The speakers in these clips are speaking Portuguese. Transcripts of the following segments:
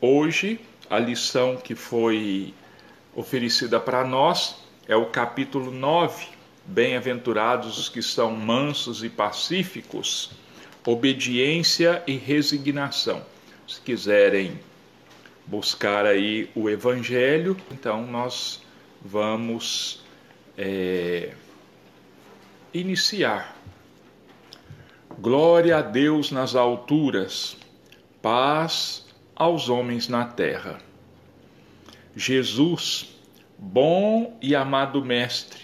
Hoje, a lição que foi oferecida para nós é o capítulo 9. Bem-aventurados os que são mansos e pacíficos, obediência e resignação. Se quiserem buscar aí o Evangelho, então nós vamos é, iniciar. Glória a Deus nas alturas, paz aos homens na terra. Jesus, bom e amado Mestre,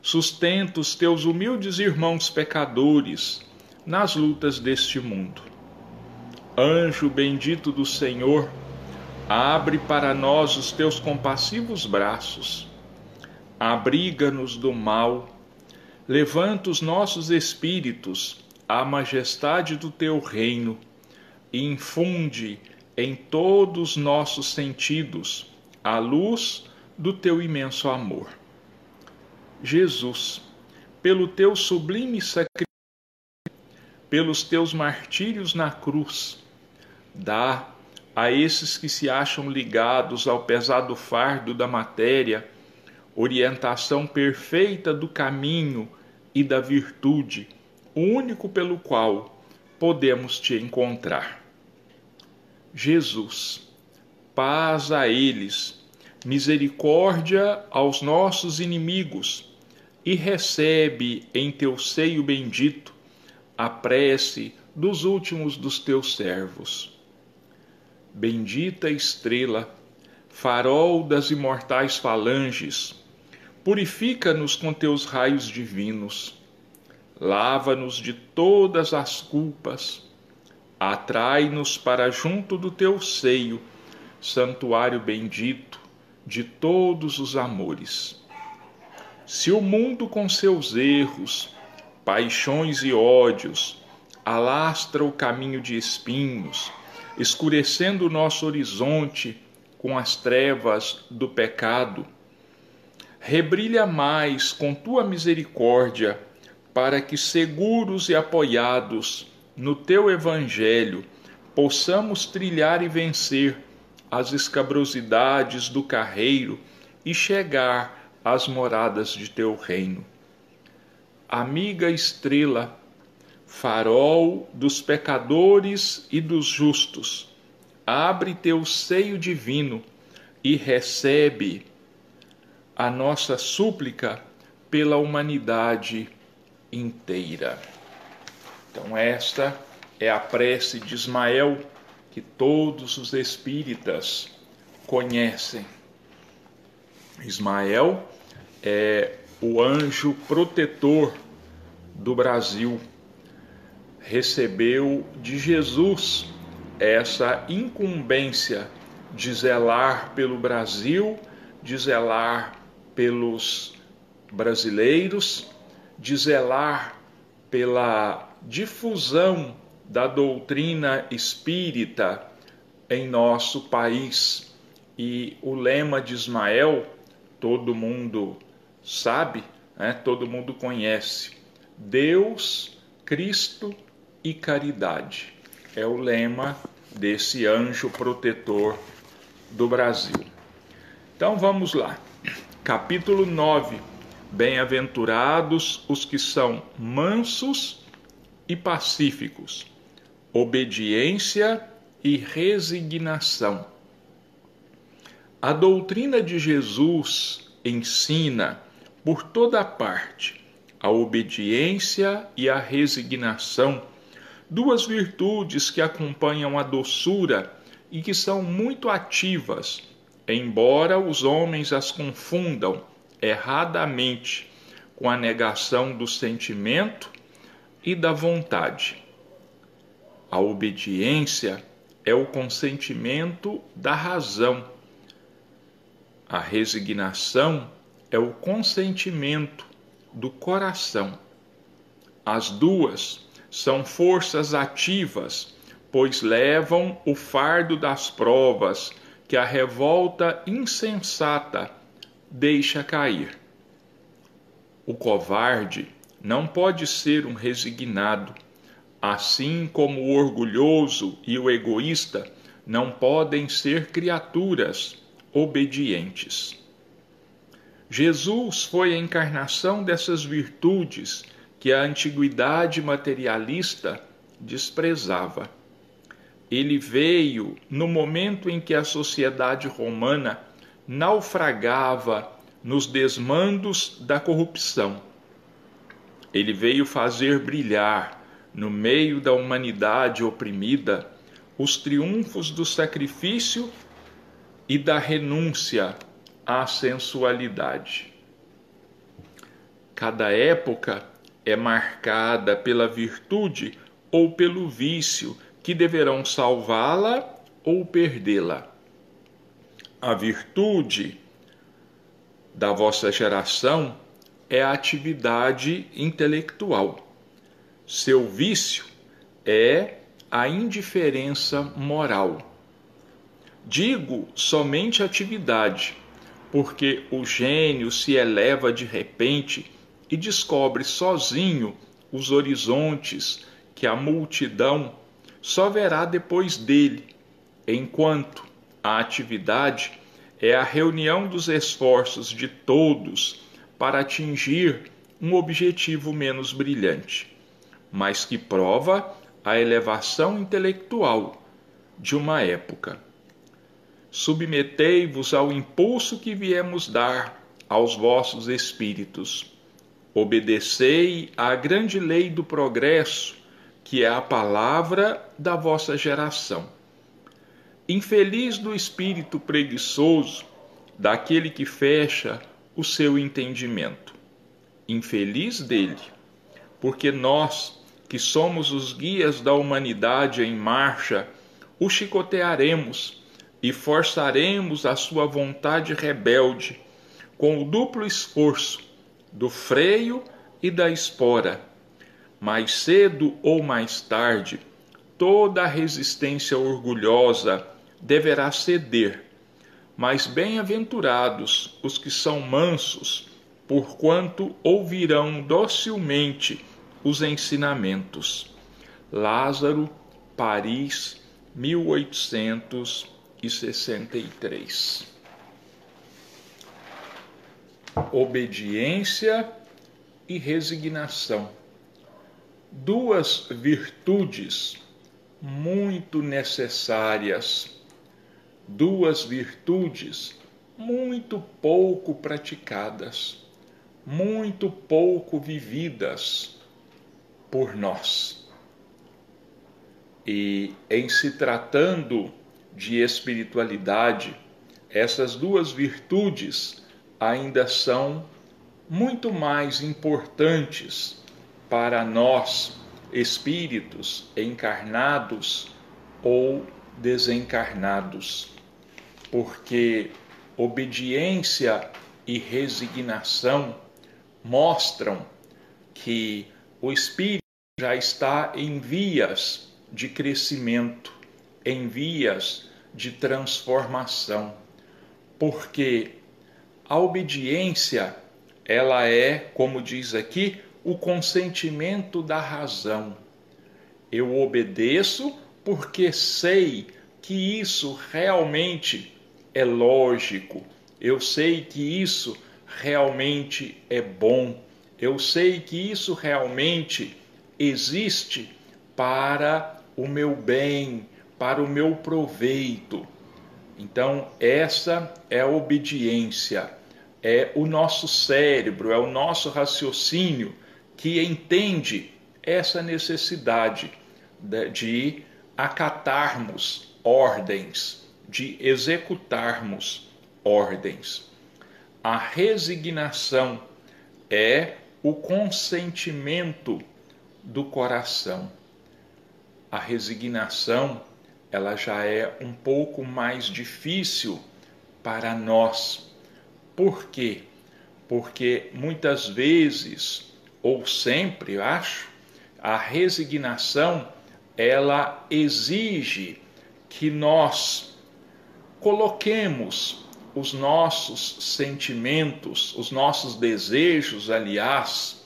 sustenta os teus humildes irmãos pecadores nas lutas deste mundo. Anjo bendito do Senhor, abre para nós os teus compassivos braços, abriga-nos do mal, levanta os nossos espíritos à majestade do teu reino e infunde em todos os nossos sentidos a luz do teu imenso amor. Jesus, pelo teu sublime sacrifício, pelos teus martírios na cruz, dá a esses que se acham ligados ao pesado fardo da matéria orientação perfeita do caminho e da virtude, o único pelo qual podemos te encontrar. Jesus. Paz a eles, misericórdia aos nossos inimigos, e recebe em teu seio bendito a prece dos últimos dos teus servos. Bendita estrela, farol das imortais falanges, purifica-nos com teus raios divinos, lava-nos de todas as culpas Atrai-nos para junto do teu seio, santuário bendito de todos os amores. Se o mundo com seus erros, paixões e ódios alastra o caminho de espinhos, escurecendo o nosso horizonte com as trevas do pecado, rebrilha mais com tua misericórdia, para que seguros e apoiados no teu evangelho possamos trilhar e vencer as escabrosidades do carreiro e chegar às moradas de teu reino. Amiga estrela, farol dos pecadores e dos justos, abre teu seio divino e recebe a nossa súplica pela humanidade inteira. Então, esta é a prece de Ismael que todos os espíritas conhecem. Ismael é o anjo protetor do Brasil. Recebeu de Jesus essa incumbência de zelar pelo Brasil, de zelar pelos brasileiros, de zelar pela difusão da doutrina espírita em nosso país. E o lema de Ismael, todo mundo sabe, né? todo mundo conhece: Deus, Cristo e caridade. É o lema desse anjo protetor do Brasil. Então vamos lá. Capítulo 9. Bem-aventurados os que são mansos e pacíficos, obediência e resignação. A doutrina de Jesus ensina por toda parte a obediência e a resignação, duas virtudes que acompanham a doçura e que são muito ativas, embora os homens as confundam erradamente com a negação do sentimento e da vontade. A obediência é o consentimento da razão. A resignação é o consentimento do coração. As duas são forças ativas, pois levam o fardo das provas que a revolta insensata deixa cair. O covarde não pode ser um resignado, assim como o orgulhoso e o egoísta não podem ser criaturas obedientes. Jesus foi a encarnação dessas virtudes que a antiguidade materialista desprezava. Ele veio no momento em que a sociedade romana naufragava nos desmandos da corrupção. Ele veio fazer brilhar no meio da humanidade oprimida os triunfos do sacrifício e da renúncia à sensualidade. Cada época é marcada pela virtude ou pelo vício que deverão salvá-la ou perdê-la. A virtude da vossa geração é a atividade intelectual. Seu vício é a indiferença moral. Digo somente atividade, porque o gênio se eleva de repente e descobre sozinho os horizontes que a multidão só verá depois dele, enquanto a atividade é a reunião dos esforços de todos para atingir um objetivo menos brilhante, mas que prova a elevação intelectual de uma época. Submetei-vos ao impulso que viemos dar aos vossos espíritos. Obedecei à grande lei do progresso, que é a palavra da vossa geração. Infeliz do espírito preguiçoso, daquele que fecha o seu entendimento. Infeliz dele, porque nós, que somos os guias da humanidade em marcha, o chicotearemos e forçaremos a sua vontade rebelde com o duplo esforço do freio e da espora. Mais cedo ou mais tarde, toda a resistência orgulhosa deverá ceder. Mas bem-aventurados os que são mansos, porquanto ouvirão docilmente os ensinamentos. Lázaro, Paris, 1863. Obediência e resignação. Duas virtudes muito necessárias, duas virtudes muito pouco praticadas, muito pouco vividas por nós. E em se tratando de espiritualidade, essas duas virtudes ainda são muito mais importantes para nós, espíritos encarnados ou desencarnados, porque obediência e resignação mostram que o espírito já está em vias de crescimento, em vias de transformação, porque a obediência, ela é, como diz aqui, o consentimento da razão. Eu obedeço porque sei que isso realmente é lógico, eu sei que isso realmente é bom. Eu sei que isso realmente existe para o meu bem, para o meu proveito. Então, essa é a obediência, é o nosso cérebro, é o nosso raciocínio que entende essa necessidade de acatarmos ordens, de executarmos ordens. A resignação é o consentimento do coração. A resignação, ela já é um pouco mais difícil para nós. Por quê? Porque muitas vezes, ou sempre, eu acho, a resignação ela exige que nós coloquemos os nossos sentimentos, os nossos desejos, aliás,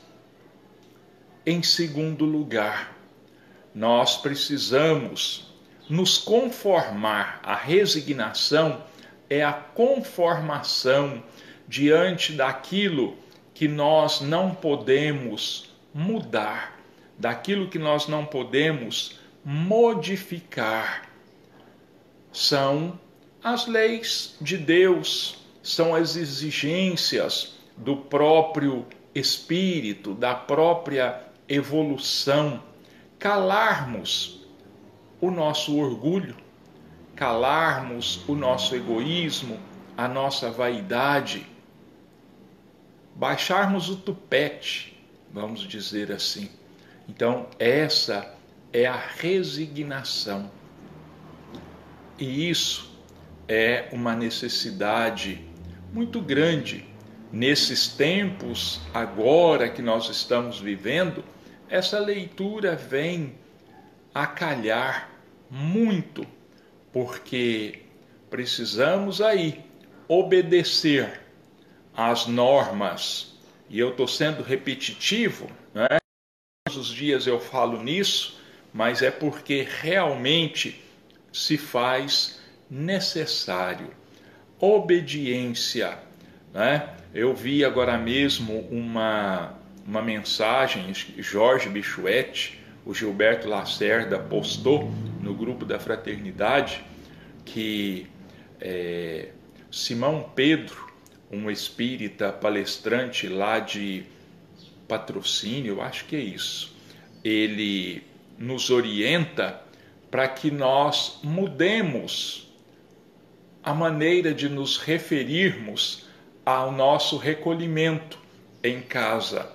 em segundo lugar. Nós precisamos nos conformar. A resignação é a conformação diante daquilo que nós não podemos mudar, daquilo que nós não podemos modificar. São as leis de Deus, são as exigências do próprio espírito, da própria evolução. Calarmos o nosso orgulho, calarmos o nosso egoísmo, a nossa vaidade, baixarmos o tupete, vamos dizer assim. Então, essa é a resignação. E isso é uma necessidade muito grande nesses tempos agora que nós estamos vivendo. Essa leitura vem a calhar muito, porque precisamos aí obedecer às normas. E eu estou sendo repetitivo, né? todos os dias eu falo nisso, mas é porque realmente se faz necessário. Obediência. Né? Eu vi agora mesmo uma, uma mensagem, Jorge Bichuete, o Gilberto Lacerda postou no grupo da Fraternidade que é, Simão Pedro, um espírita palestrante lá de patrocínio, eu acho que é isso, ele nos orienta para que nós mudemos a maneira de nos referirmos ao nosso recolhimento em casa,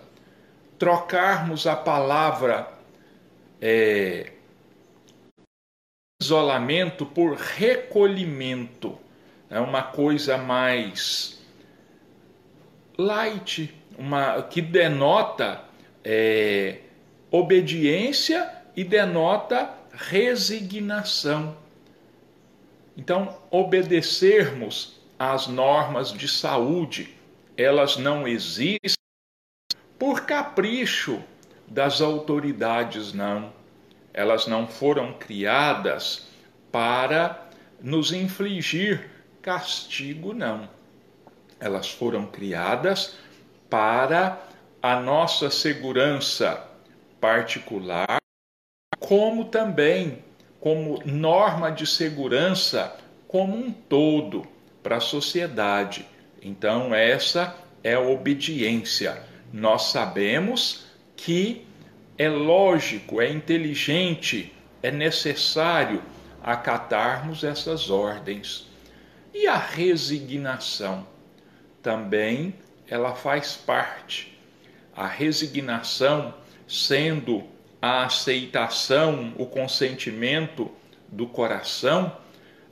trocarmos a palavra é, isolamento por recolhimento. É uma coisa mais light, uma que denota é, obediência e denota resignação. Então, obedecermos às normas de saúde, elas não existem por capricho das autoridades, não. Elas não foram criadas para nos infligir castigo, não. Elas foram criadas para a nossa segurança particular, como também como norma de segurança como um todo para a sociedade. Então, essa é a obediência. Nós sabemos que é lógico, é inteligente, é necessário acatarmos essas ordens. E a resignação também ela faz parte. A resignação sendo a aceitação, o consentimento do coração,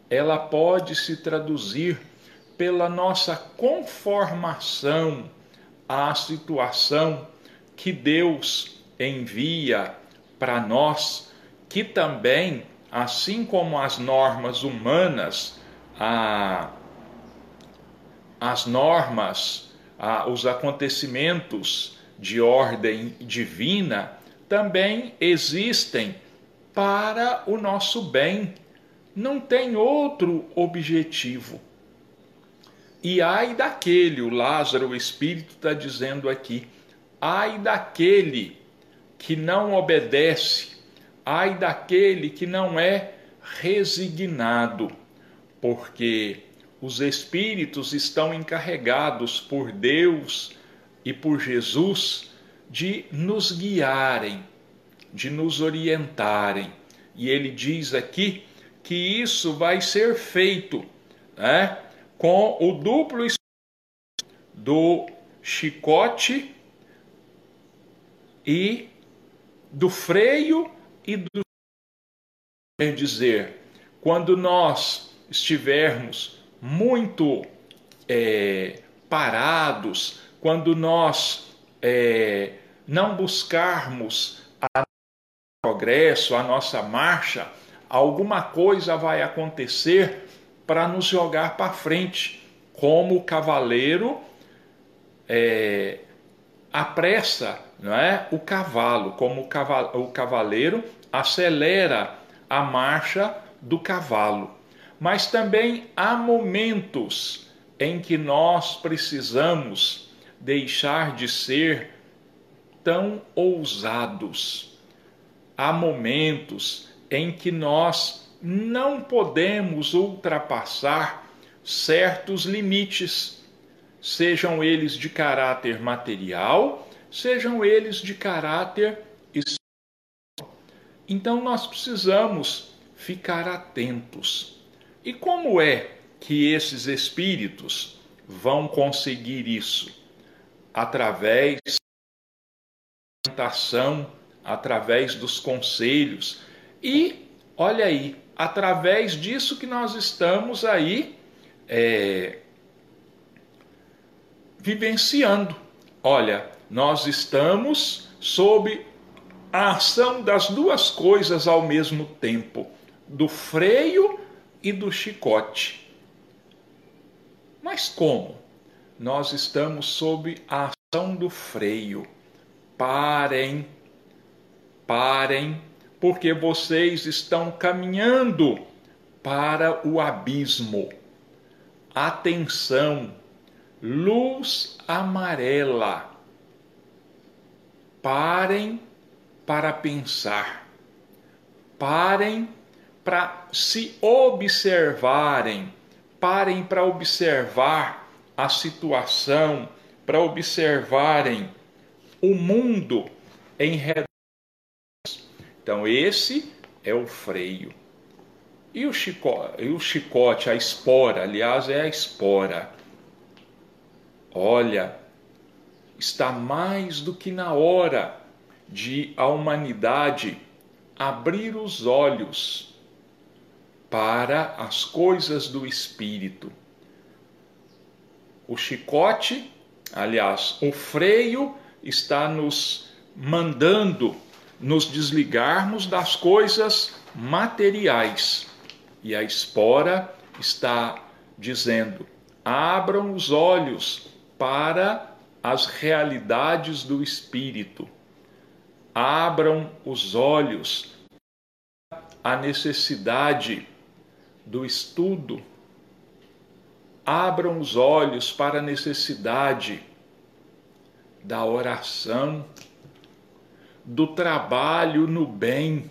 ela pode se traduzir pela nossa conformação à situação que Deus envia para nós, que também, assim como as normas humanas, a, as normas, a, os acontecimentos de ordem divina também existem para o nosso bem. Não tem outro objetivo. E ai daquele, o Lázaro, o Espírito está dizendo aqui, ai daquele que não obedece, ai daquele que não é resignado, porque os Espíritos estão encarregados por Deus e por Jesus de nos guiarem, de nos orientarem. E ele diz aqui que isso vai ser feito né, com o duplo do chicote e do freio e do quer dizer, quando nós estivermos muito é, parados, quando nós é, não buscarmos a progresso, a nossa marcha, alguma coisa vai acontecer para nos jogar para frente, como o cavaleiro é, apressa não é? o cavalo, como o, cavaleiro acelera a marcha do cavalo. Mas também há momentos em que nós precisamos deixar de ser tão ousados. Há momentos em que nós não podemos ultrapassar certos limites, sejam eles de caráter material, sejam eles de caráter espiritual. Então nós precisamos ficar atentos. E como é que esses espíritos vão conseguir isso? Através da orientação, através dos conselhos e, olha aí, através disso que nós estamos aí é, vivenciando. Olha, nós estamos sob a ação das duas coisas ao mesmo tempo, do freio e do chicote. Mas como? Nós estamos sob a ação do freio. Parem, parem, porque vocês estão caminhando para o abismo. Atenção, luz amarela. Parem para pensar. Parem para se observarem. Parem para observar a situação, para observarem o mundo em redor. Então, esse é o freio. E o, e o chicote, a espora, aliás, é a espora. Olha, está mais do que na hora de a humanidade abrir os olhos para as coisas do espírito. O chicote, aliás, o freio está nos mandando nos desligarmos das coisas materiais e a espora está dizendo: abram os olhos para as realidades do espírito. Abram os olhos à necessidade do estudo. Abram os olhos para a necessidade da oração, do trabalho no bem.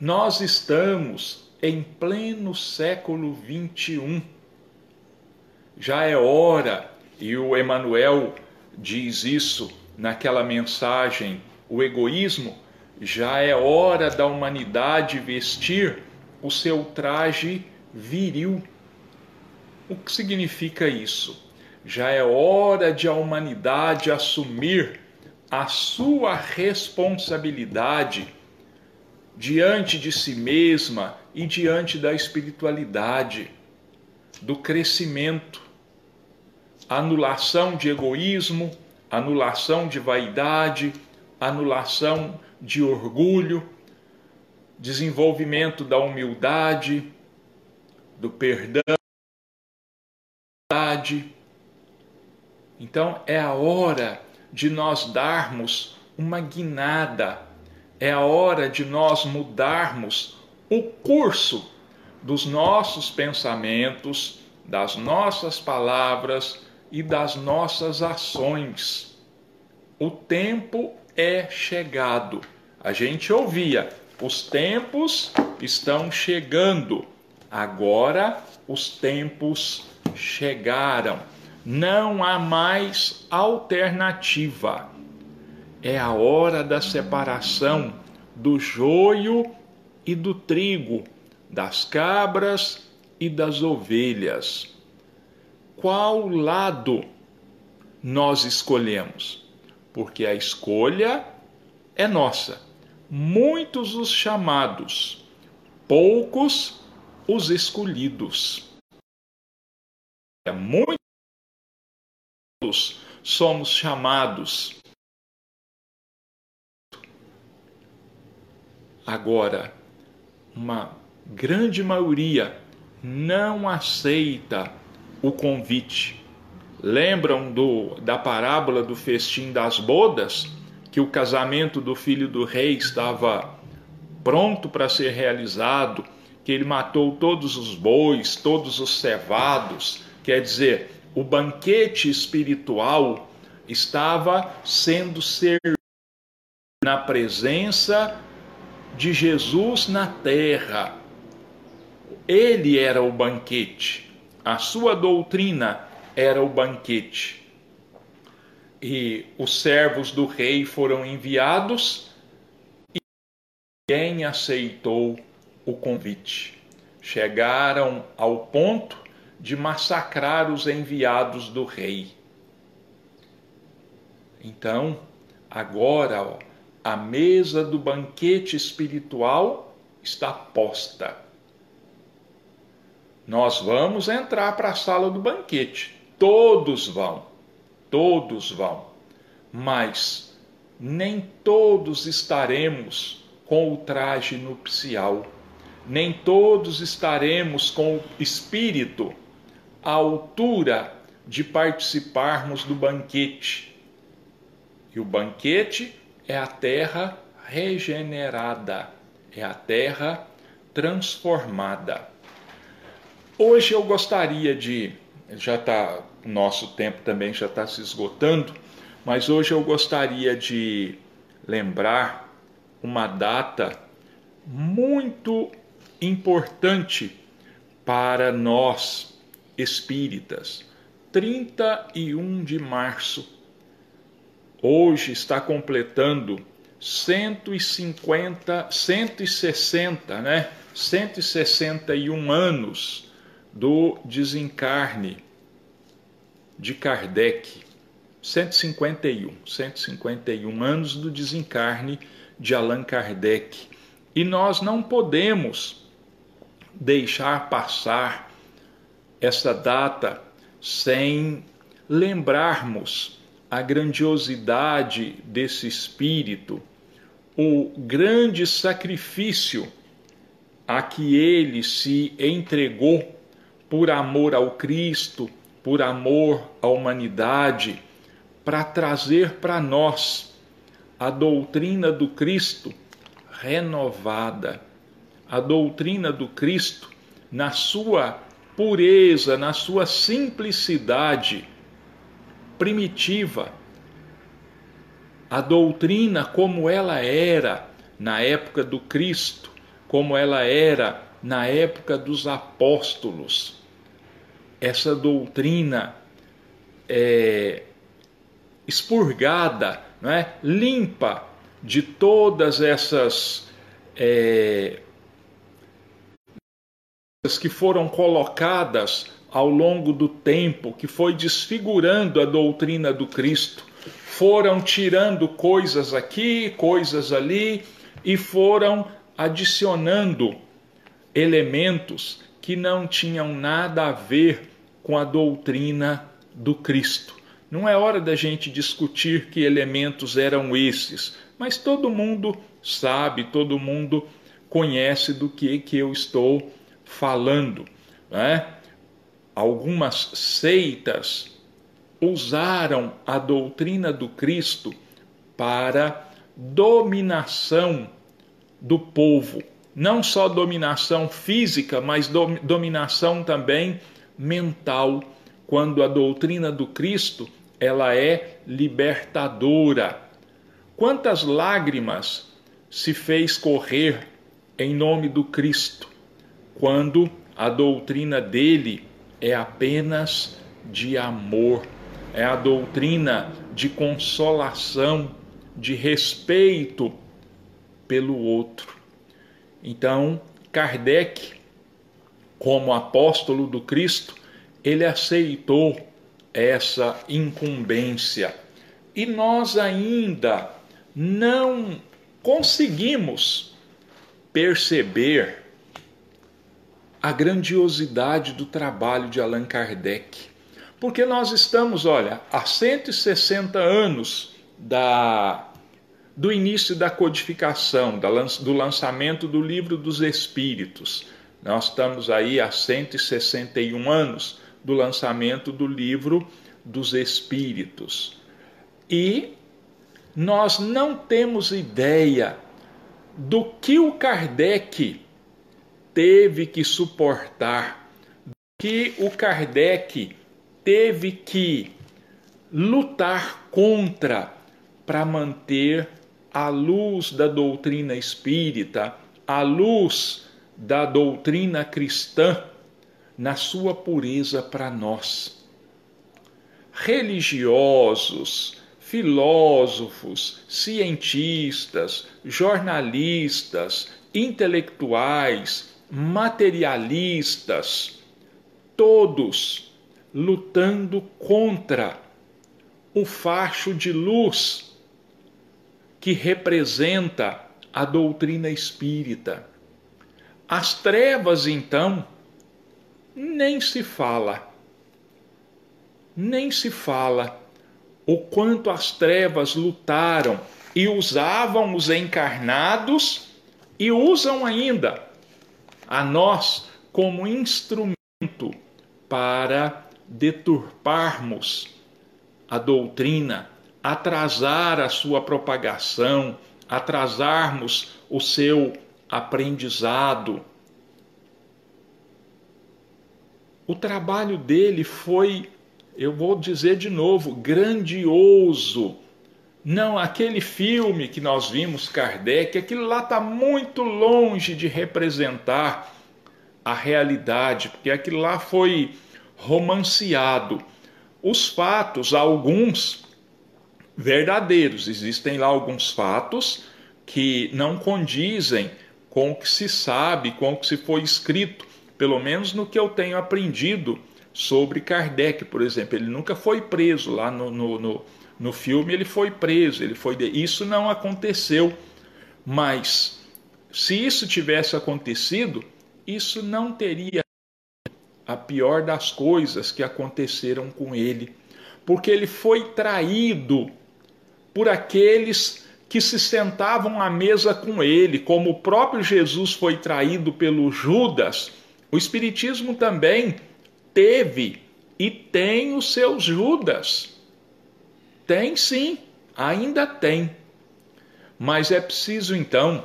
Nós estamos em pleno século 21. Já é hora, e o Emmanuel diz isso naquela mensagem, o egoísmo, já é hora da humanidade vestir o seu traje viril. O que significa isso? Já é hora de a humanidade assumir a sua responsabilidade diante de si mesma e diante da espiritualidade, do crescimento, anulação de egoísmo, anulação de vaidade, anulação de orgulho, desenvolvimento da humildade, do perdão. Então é a hora de nós darmos uma guinada, é a hora de nós mudarmos o curso dos nossos pensamentos, das nossas palavras e das nossas ações. O tempo é chegado. A gente ouvia, os tempos estão chegando. Agora os tempos chegaram. Não há mais alternativa. É a hora da separação do joio e do trigo, das cabras e das ovelhas. Qual lado nós escolhemos? Porque a escolha é nossa. Muitos os chamados, poucos os escolhidos. É muitos somos chamados. Agora, uma grande maioria não aceita o convite. Lembram do, da parábola do festim das bodas? Que o casamento do filho do rei estava pronto para ser realizado que ele matou todos os bois, todos os cevados, quer dizer, o banquete espiritual estava sendo servido na presença de Jesus na terra. Ele era o banquete, a sua doutrina era o banquete. E os servos do rei foram enviados e ninguém aceitou o convite. Chegaram ao ponto de massacrar os enviados do rei. Então, agora, ó, a mesa do banquete espiritual está posta. Nós vamos entrar para a sala do banquete. Todos vão, todos vão. Mas nem todos estaremos com o traje nupcial. Nem todos estaremos com o espírito à altura de participarmos do banquete. E o banquete é a terra regenerada, é a terra transformada. Hoje eu gostaria de, já está, nosso tempo também já está se esgotando, mas hoje eu gostaria de lembrar uma data muito importante para nós espíritas. 31 de março hoje está completando 150, 160, né? 161 anos do desencarne de Kardec. 151, 151 anos do desencarne de Allan Kardec. E nós não podemos deixar passar essa data sem lembrarmos a grandiosidade desse espírito, o grande sacrifício a que ele se entregou por amor ao Cristo, por amor à humanidade, para trazer para nós a doutrina do Cristo renovada, a doutrina do Cristo na sua pureza, na sua simplicidade primitiva, a doutrina como ela era na época do Cristo, como ela era na época dos apóstolos. Essa doutrina é, expurgada, não é? limpa de todas essas é, que foram colocadas ao longo do tempo, que foi desfigurando a doutrina do Cristo. Foram tirando coisas aqui, coisas ali e foram adicionando elementos que não tinham nada a ver com a doutrina do Cristo. Não é hora da gente discutir que elementos eram esses, mas todo mundo sabe, todo mundo conhece do que, que eu estou falando. Né? algumas seitas usaram a doutrina do Cristo para dominação do povo. Não só dominação física, mas dominação também mental, quando a doutrina do Cristo ela é libertadora. Quantas lágrimas se fez correr em nome do Cristo, quando a doutrina dele é apenas de amor, é a doutrina de consolação, de respeito pelo outro. Então, Kardec, como apóstolo do Cristo, ele aceitou essa incumbência. E nós ainda não conseguimos perceber a grandiosidade do trabalho de Allan Kardec. Porque nós estamos, olha, há 160 anos da, do início da codificação, do lançamento do Livro dos Espíritos. Nós estamos aí há 161 anos do lançamento do Livro dos Espíritos. E nós não temos ideia do que o Kardec teve que suportar, que o Kardec teve que lutar contra para manter a luz da doutrina espírita, a luz da doutrina cristã na sua pureza para nós. Religiosos, filósofos, cientistas, jornalistas, intelectuais, materialistas, todos lutando contra o facho de luz que representa a doutrina espírita. As trevas, então, nem se fala. Nem se fala o quanto as trevas lutaram e usavam os encarnados e usam ainda a nós como instrumento para deturparmos a doutrina, atrasar a sua propagação, atrasarmos o seu aprendizado. O trabalho dele foi, eu vou dizer de novo, grandioso. Não, aquele filme que nós vimos, Kardec, aquilo lá está muito longe de representar a realidade, porque aquilo lá foi romanceado. Os fatos, alguns verdadeiros, existem lá alguns fatos que não condizem com o que se sabe, com o que se foi escrito, pelo menos no que eu tenho aprendido sobre Kardec, por exemplo. Ele nunca foi preso lá no, no, no, no filme, ele foi preso, ele foi. Isso não aconteceu. Mas se isso tivesse acontecido, isso não teria a pior das coisas que aconteceram com ele, porque ele foi traído por aqueles que se sentavam à mesa com ele, como o próprio Jesus foi traído pelo Judas. O Espiritismo também teve e tem os seus Judas. Tem sim, ainda tem. Mas é preciso então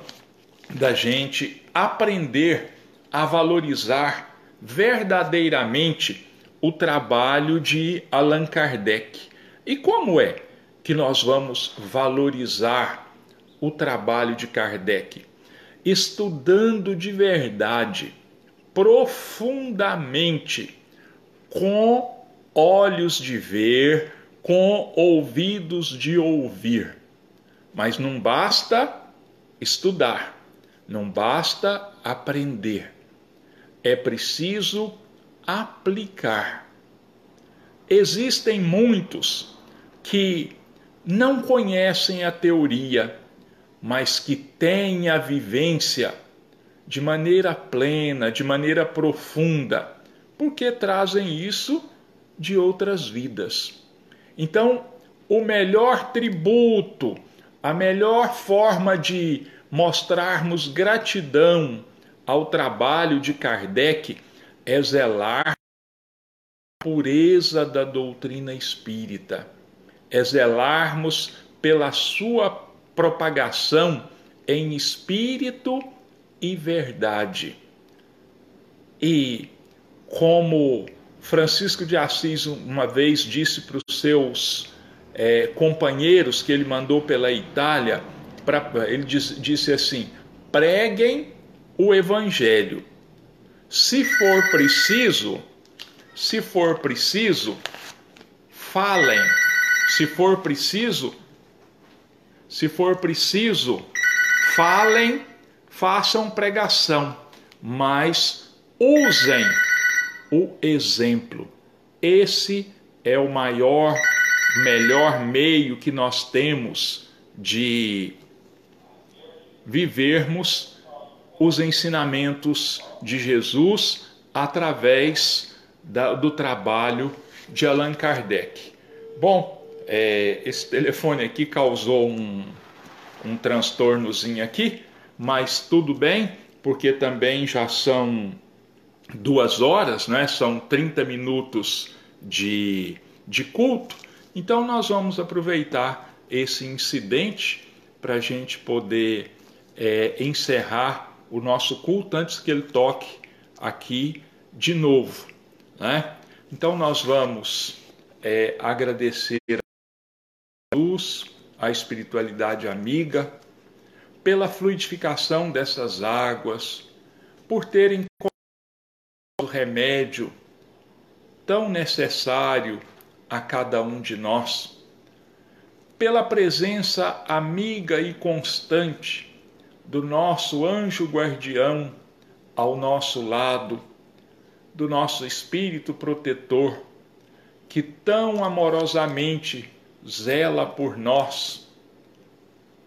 da gente aprender a valorizar verdadeiramente o trabalho de Allan Kardec. E como é que nós vamos valorizar o trabalho de Kardec? Estudando de verdade, profundamente, com olhos de ver, com ouvidos de ouvir. Mas não basta estudar, não basta aprender é preciso aplicar. Existem muitos que não conhecem a teoria, mas que têm a vivência de maneira plena, de maneira profunda, porque trazem isso de outras vidas. Então, o melhor tributo, a melhor forma de mostrarmos gratidão ao trabalho de Kardec é zelar a pureza da doutrina espírita, é zelarmos pela sua propagação em espírito e verdade. E como Francisco de Assis uma vez disse para os seus é, companheiros que ele mandou pela Itália, pra, ele disse, disse assim: preguem o evangelho. Se for preciso, se for preciso, falem. Se for preciso, se for preciso, falem, façam pregação, mas usem o exemplo. Esse é o maior, melhor meio que nós temos de vivermos os ensinamentos de Jesus através da, do trabalho de Allan Kardec. Bom, é, esse telefone aqui causou um, um transtornozinho aqui, mas tudo bem, porque também já são duas horas, né? são 30 minutos de, de culto, então nós vamos aproveitar esse incidente para a gente poder é, encerrar o nosso culto antes que ele toque aqui de novo. Né? Então nós vamos é, agradecer a luz, a espiritualidade amiga, pela fluidificação dessas águas, por terem remédio tão necessário a cada um de nós, pela presença amiga e constante do nosso anjo guardião ao nosso lado, do nosso espírito protetor, que tão amorosamente zela por nós,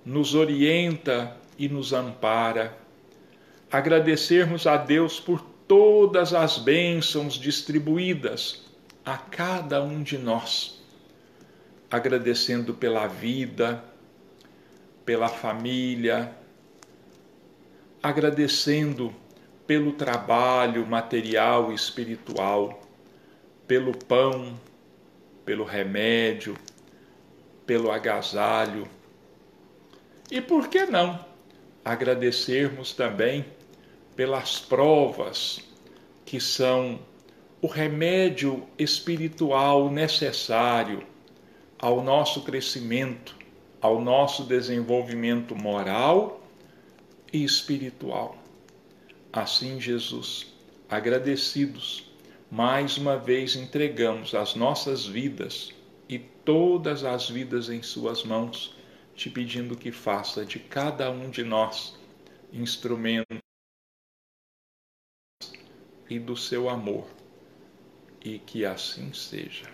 nos orienta e nos ampara. Agradecermos a Deus por todas as bênçãos distribuídas a cada um de nós, agradecendo pela vida, pela família, agradecendo pelo trabalho material e espiritual, pelo pão, pelo remédio, pelo agasalho. E por que não agradecermos também pelas provas que são o remédio espiritual necessário ao nosso crescimento, ao nosso desenvolvimento moral e espiritual. Assim, Jesus, agradecidos, mais uma vez entregamos as nossas vidas e todas as vidas em Suas mãos, te pedindo que faça de cada um de nós instrumento e do seu amor, e que assim seja.